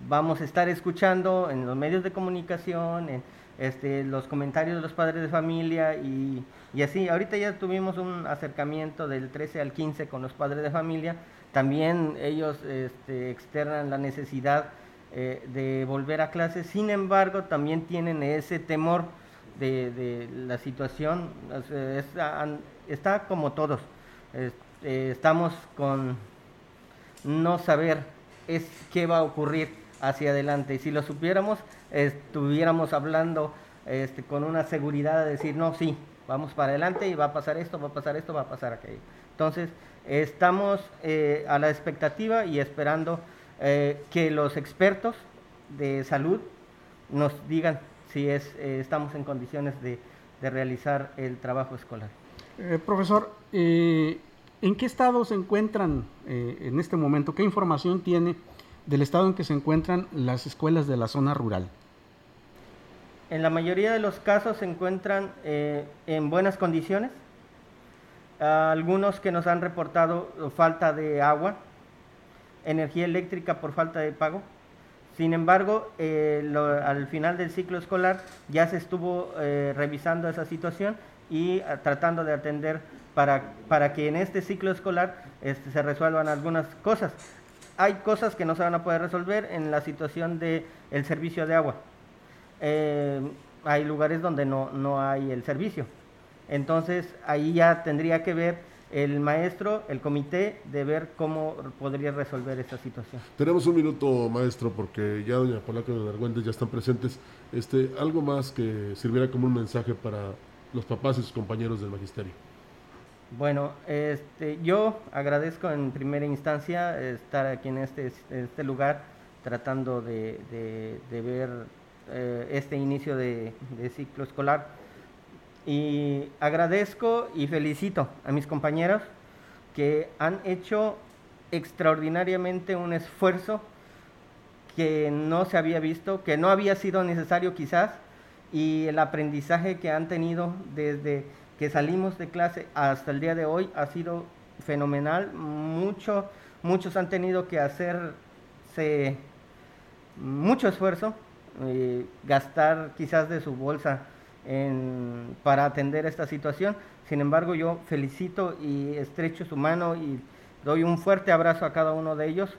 vamos a estar escuchando en los medios de comunicación, en este, los comentarios de los padres de familia y, y así. Ahorita ya tuvimos un acercamiento del 13 al 15 con los padres de familia. También ellos este, externan la necesidad eh, de volver a clases. Sin embargo, también tienen ese temor de, la situación. Está como todos. Es- eh, estamos con no saber es qué va a ocurrir hacia adelante. Y si lo supiéramos, estuviéramos hablando este, con una seguridad de decir, no, sí, vamos para adelante y va a pasar esto, va a pasar esto, va a pasar aquello. Entonces, estamos eh, a la expectativa y esperando eh, que los expertos de salud nos digan si es, eh, estamos en condiciones de, de realizar el trabajo escolar. Profesor, ¿en qué estado se encuentran en este momento? ¿Qué información tiene del estado en que se encuentran las escuelas de la zona rural? En la mayoría de los casos se encuentran eh, en buenas condiciones. Algunos que nos han reportado falta de agua, energía eléctrica por falta de pago. Sin embargo, eh, al final del ciclo escolar ya se estuvo eh, revisando esa situación y ah, tratando de atender para, para que en este ciclo escolar este, se resuelvan algunas cosas. Hay cosas que no se van a poder resolver en la situación del el servicio de agua. Eh, hay lugares donde no, no hay el servicio. Entonces ahí ya tendría que ver el maestro, el comité, de ver cómo podría resolver esta situación. Tenemos un minuto, maestro, porque ya doña Polaca y don Argüentes ya están presentes. Este, algo más que sirviera como un mensaje para los papás y sus compañeros del magisterio. Bueno, este, yo agradezco en primera instancia estar aquí en este, este lugar tratando de, de- de ver eh, este inicio de, ciclo escolar. Y agradezco y felicito a mis compañeros que han hecho extraordinariamente un esfuerzo que no se había visto, que no había sido necesario quizás, y el aprendizaje que han tenido desde que salimos de clase hasta el día de hoy ha sido fenomenal. Mucho, muchos han tenido que hacerse mucho esfuerzo, eh, gastar quizás de su bolsa en- para atender esta situación. Sin embargo, yo felicito y estrecho su mano y doy un fuerte abrazo a cada uno de ellos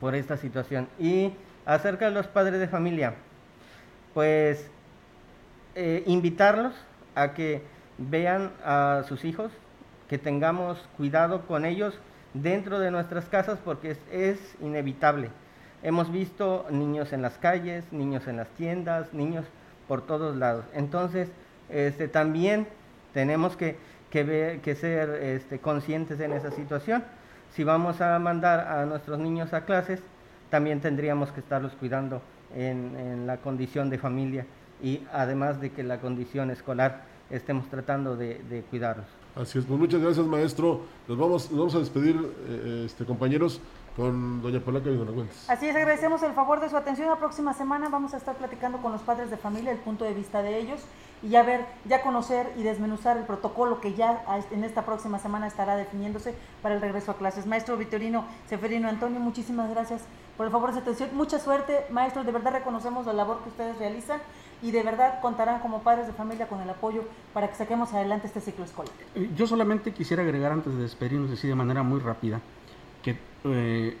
por esta situación. Y acerca de los padres de familia, pues eh, invitarlos a que vean a sus hijos, que tengamos cuidado con ellos dentro de nuestras casas porque es, es inevitable. Hemos visto niños en las calles, niños en las tiendas, niños por todos lados. Entonces, este, también tenemos que, que ver- que ser este, conscientes en esa situación. Si vamos a mandar a nuestros niños a clases, también tendríamos que estarlos cuidando en, la condición de familia y además de que la condición escolar estemos tratando de, de cuidarlos. Así es, pues muchas gracias, maestro. Nos vamos, nos vamos a despedir, eh, este, compañeros, con doña Polaca y don Argüentes. Así es, agradecemos el favor de su atención. La próxima semana vamos a estar platicando con los padres de familia, el punto de vista de ellos y ya ver, ya conocer y desmenuzar el protocolo que ya en esta próxima semana estará definiéndose para el regreso a clases. Maestro Vitorino Seferino Antonio, muchísimas gracias por el favor de su atención. Mucha suerte, maestro. De verdad reconocemos la labor que ustedes realizan y de verdad contarán como padres de familia con el apoyo para que saquemos adelante este ciclo escolar. Eh, Yo solamente quisiera agregar antes de despedirnos así de manera muy rápida que eh,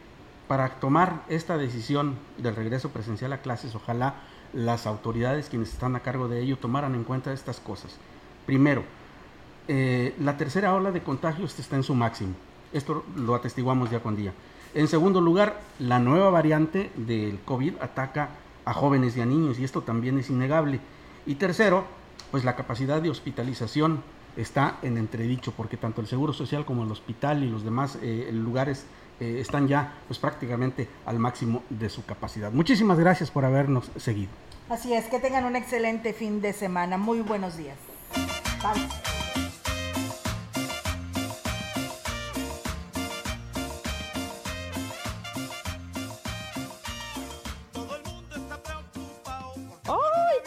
para tomar esta decisión del regreso presencial a clases, ojalá las autoridades quienes están a cargo de ello tomaran en cuenta estas cosas. Primero, eh, la tercera ola de contagios está en su máximo. Esto lo atestiguamos día con día. En segundo lugar, la nueva variante del COVID ataca a jóvenes y a niños y esto también es innegable. Y tercero, pues la capacidad de hospitalización está en entredicho porque tanto el Seguro Social como el hospital y los demás eh, lugares eh, están ya pues prácticamente al máximo de su capacidad. Muchísimas gracias por habernos seguido. Así es, que tengan un excelente fin de semana. Muy buenos días.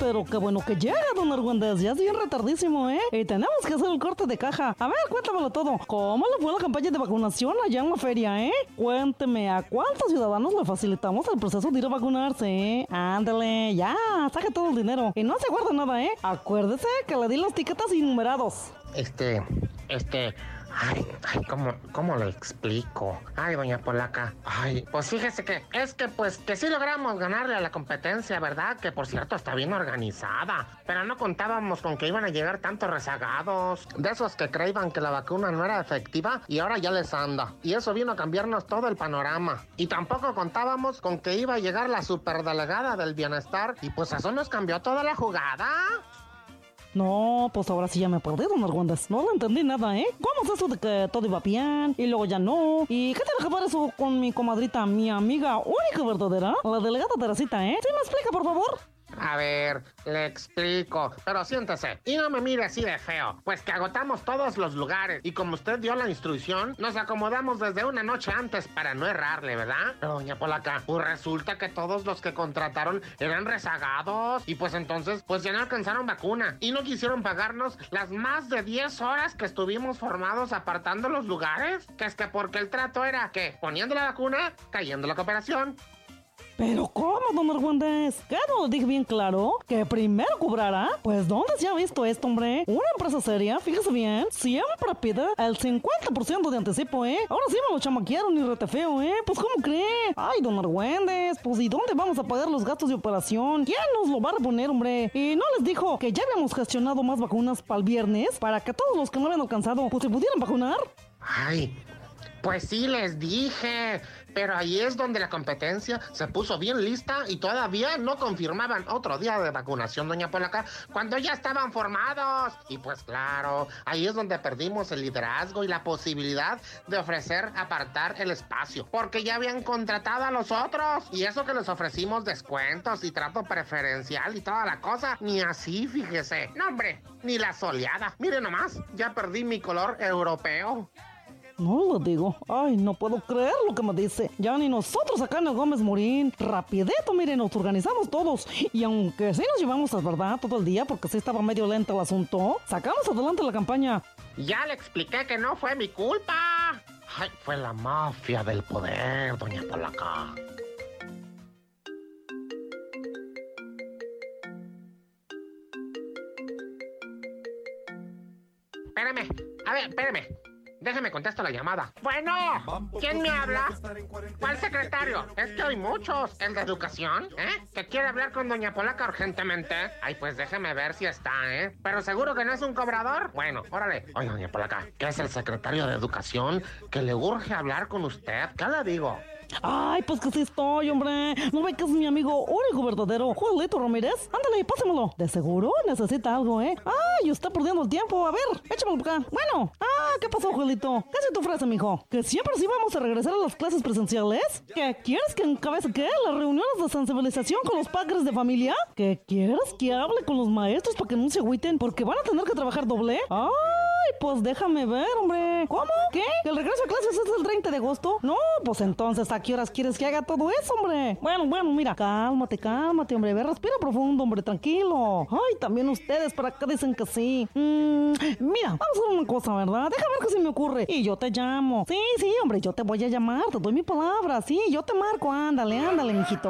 Pero qué bueno que llega, don Argüendes. Ya es bien retardísimo, ¿eh? Y tenemos que hacer el corte de caja. A ver, cuéntamelo todo. ¿Cómo le fue la campaña de vacunación allá en la feria, eh? Cuénteme, ¿a cuántos ciudadanos le facilitamos el proceso de ir a vacunarse, eh? Ándale, ya, saque todo el dinero. Y no se guarda nada, ¿eh? Acuérdese que le di los tiquetes innumerados. Este, este, Ay, ay, ¿cómo, ¿cómo lo explico? Ay, doña Polaca. Ay, pues fíjese que es que pues que sí logramos ganarle a la competencia, ¿verdad? Que por cierto está bien organizada. Pero no contábamos con que iban a llegar tantos rezagados. De esos que creían que la vacuna no era efectiva y ahora ya les anda. Y eso vino a cambiarnos todo el panorama. Y tampoco contábamos con que iba a llegar la superdelegada del bienestar. Y pues eso nos cambió toda la jugada. No, pues ahora sí ya me perdí, don Argüendes. No lo entendí nada, ¿eh? ¿Cómo es eso de que todo iba bien y luego ya no? ¿Y qué tiene que ver eso con mi comadrita, mi amiga única verdadera? La delegada Teresita, ¿eh? ¿Sí me explica, por favor? A ver, le explico, pero siéntese. Y no me mire así de feo, pues que agotamos todos los lugares. Y como usted dio la instrucción, nos acomodamos desde una noche antes para no errarle, ¿verdad? Pero doña Polaca, pues resulta que todos los que contrataron eran rezagados. Y pues entonces pues ya no alcanzaron vacuna. Y no quisieron pagarnos las más de 10 horas que estuvimos formados apartando los lugares, que es que porque el trato era que poniendo la vacuna, cayendo la cooperación ¿Pero cómo, don Argüendes? ¿Qué no lo dije bien claro? ¿Que primero cobrará? Pues ¿dónde se ha visto esto, hombre? Una empresa seria, fíjese bien, siempre pide el 50% de anticipo, ¿eh? Ahora sí me lo chamaquearon y rete feo, ¿eh? Pues ¿cómo cree? Ay, don Argüendes, pues ¿y dónde vamos a pagar los gastos de operación? ¿Quién nos lo va a reponer, hombre? Y no les dijo que ya habíamos gestionado más vacunas para el viernes para que todos los que no habían alcanzado pues se pudieran vacunar. Ay, pues sí les dije, pero ahí es donde la competencia se puso bien lista y todavía no confirmaban otro día de vacunación, doña Polaca, cuando ya estaban formados. Y pues claro, ahí es donde perdimos el liderazgo y la posibilidad de ofrecer apartar el espacio, porque ya habían contratado a los otros. Y eso que les ofrecimos descuentos y trato preferencial y toda la cosa, ni así, fíjese. No, hombre, ni la soleada. Mire nomás, ya perdí mi color europeo. No lo digo. Ay, no puedo creer lo que me dice. Ya ni nosotros acá en el Gómez Morín. Rapidito, miren, nos organizamos todos. Y aunque sí nos llevamos a verdad todo el día, porque sí estaba medio lento el asunto, sacamos adelante la campaña. Ya le expliqué que no fue mi culpa. Ay, fue la mafia del poder, doña Polaca. Espérame, a ver, espérame. Déjeme contesto la llamada. Bueno, ¿quién me habla? ¿Cuál secretario? Es que hay muchos. ¿El de educación? ¿Eh? ¿Que quiere hablar con doña Polaca urgentemente? Ay, pues déjeme ver si está, ¿eh? Pero seguro que no es un cobrador. Bueno, órale. Oye, doña Polaca, ¿qué es el secretario de educación? Que le urge hablar con usted. ¿Qué le digo? Ay, pues que sí estoy, hombre. ¿No ve que es mi amigo único verdadero, Juanito Ramírez? Ándale, pásemelo. De seguro necesita algo, ¿eh? Ay, está perdiendo el tiempo. A ver, échamelo para acá. Bueno. Ah, ¿qué pasó, Juelito? ¿Qué es tu frase, mijo? ¿Que siempre sí vamos a regresar a las clases presenciales? ¿Que quieres que encabece qué? ¿Las reuniones de sensibilización con los padres de familia? ¿Que quieres que hable con los maestros para que no se agüiten porque van a tener que trabajar doble? Ay, pues déjame ver, hombre. ¿Cómo? ¿Qué? ¿Que el regreso a clases es el 30 de agosto? No, pues entonces, ¿a qué horas quieres que haga todo eso, hombre? Bueno, bueno, mira, cálmate, cálmate, hombre. Ve, respira profundo, hombre, tranquilo. Ay, también ustedes para acá dicen que sí. Mm, mira, vamos a hacer una cosa, ¿verdad? Déjame ver qué se me ocurre. Y yo te llamo. Sí, sí, hombre, yo te voy a llamar. Te doy mi palabra. Sí, yo te marco. Ándale, ándale, mijito.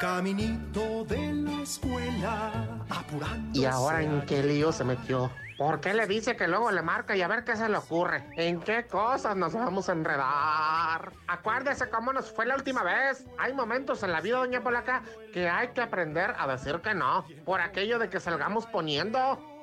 Caminito de la escuela, apurando. ¿Y ahora en qué lío se metió? ¿Por qué le dice que luego le marca y a ver qué se le ocurre? ¿En qué cosas nos vamos a enredar? Acuérdese cómo nos fue la última vez. Hay momentos en la vida, doña Polaca, que hay que aprender a decir que no. Por aquello de que salgamos poniendo.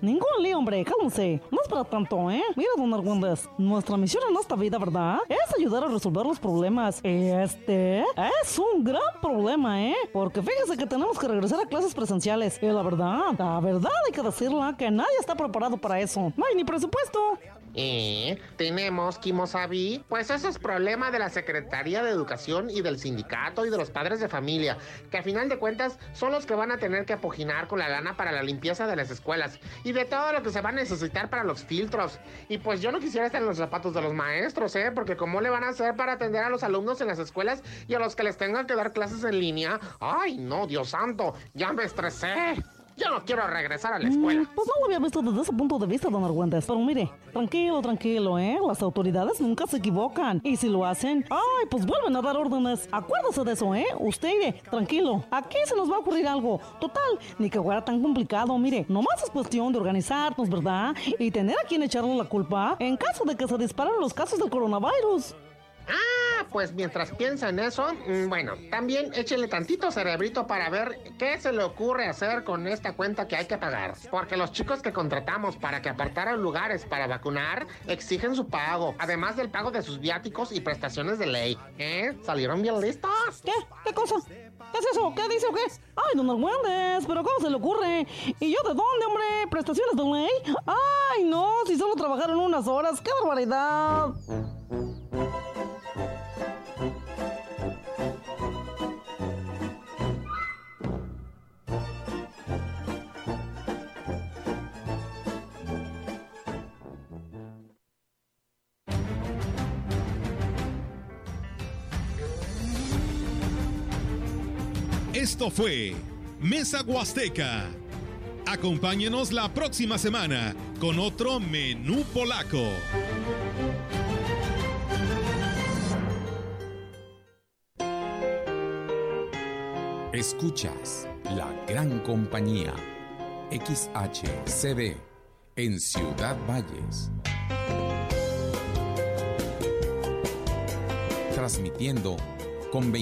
Ningún lío, hombre, cálmense. No es para tanto, ¿eh? Mira, don Argüendes, nuestra misión en esta vida, ¿verdad? Es ayudar a resolver los problemas. Este es un gran problema, ¿eh? Porque fíjese que tenemos que regresar a clases presenciales. Y la verdad, la verdad hay que decirla que nadie está preparado para eso. No hay ni presupuesto. Eh, tenemos Kimosabi. Pues eso es problema de la Secretaría de Educación y del sindicato y de los padres de familia, que a final de cuentas son los que van a tener que apoginar con la lana para la limpieza de las escuelas y de todo lo que se va a necesitar para los filtros. Y pues yo no quisiera estar en los zapatos de los maestros, ¿eh? Porque ¿cómo le van a hacer para atender a los alumnos en las escuelas y a los que les tengan que dar clases en línea? ¡Ay, no, Dios santo! ¡Ya me estresé! Yo no quiero regresar a la escuela. Mm, pues no lo había visto desde ese punto de vista, don Argüentes. Pero mire, tranquilo, tranquilo, ¿eh? Las autoridades nunca se equivocan. Y si lo hacen, ay, pues vuelven a dar órdenes. Acuérdese de eso, ¿eh? Usted, mire, tranquilo. Aquí se nos va a ocurrir algo. Total, ni que fuera tan complicado. Mire, nomás es cuestión de organizarnos, ¿verdad? Y tener a quien echarle la culpa en caso de que se disparen los casos del coronavirus. Ah, pues mientras piensa en eso, mm, bueno, también échele tantito cerebrito para ver qué se le ocurre hacer con esta cuenta que hay que pagar. Porque los chicos que contratamos para que apartaran lugares para vacunar exigen su pago, además del pago de sus viáticos y prestaciones de ley. ¿Eh? ¿Salieron bien listos? ¿Qué? ¿Qué cosa? ¿Qué es eso? ¿Qué dice o qué? Ay, don Argüendes, pero ¿cómo se le ocurre? ¿Y yo de dónde, hombre? ¿Prestaciones de ley? Ay, no, si solo trabajaron unas horas, ¡qué barbaridad! Esto fue Mesa Huasteca. Acompáñenos la próxima semana con otro menú polaco. Escuchas la gran compañía XHCD en Ciudad Valles. Transmitiendo con 20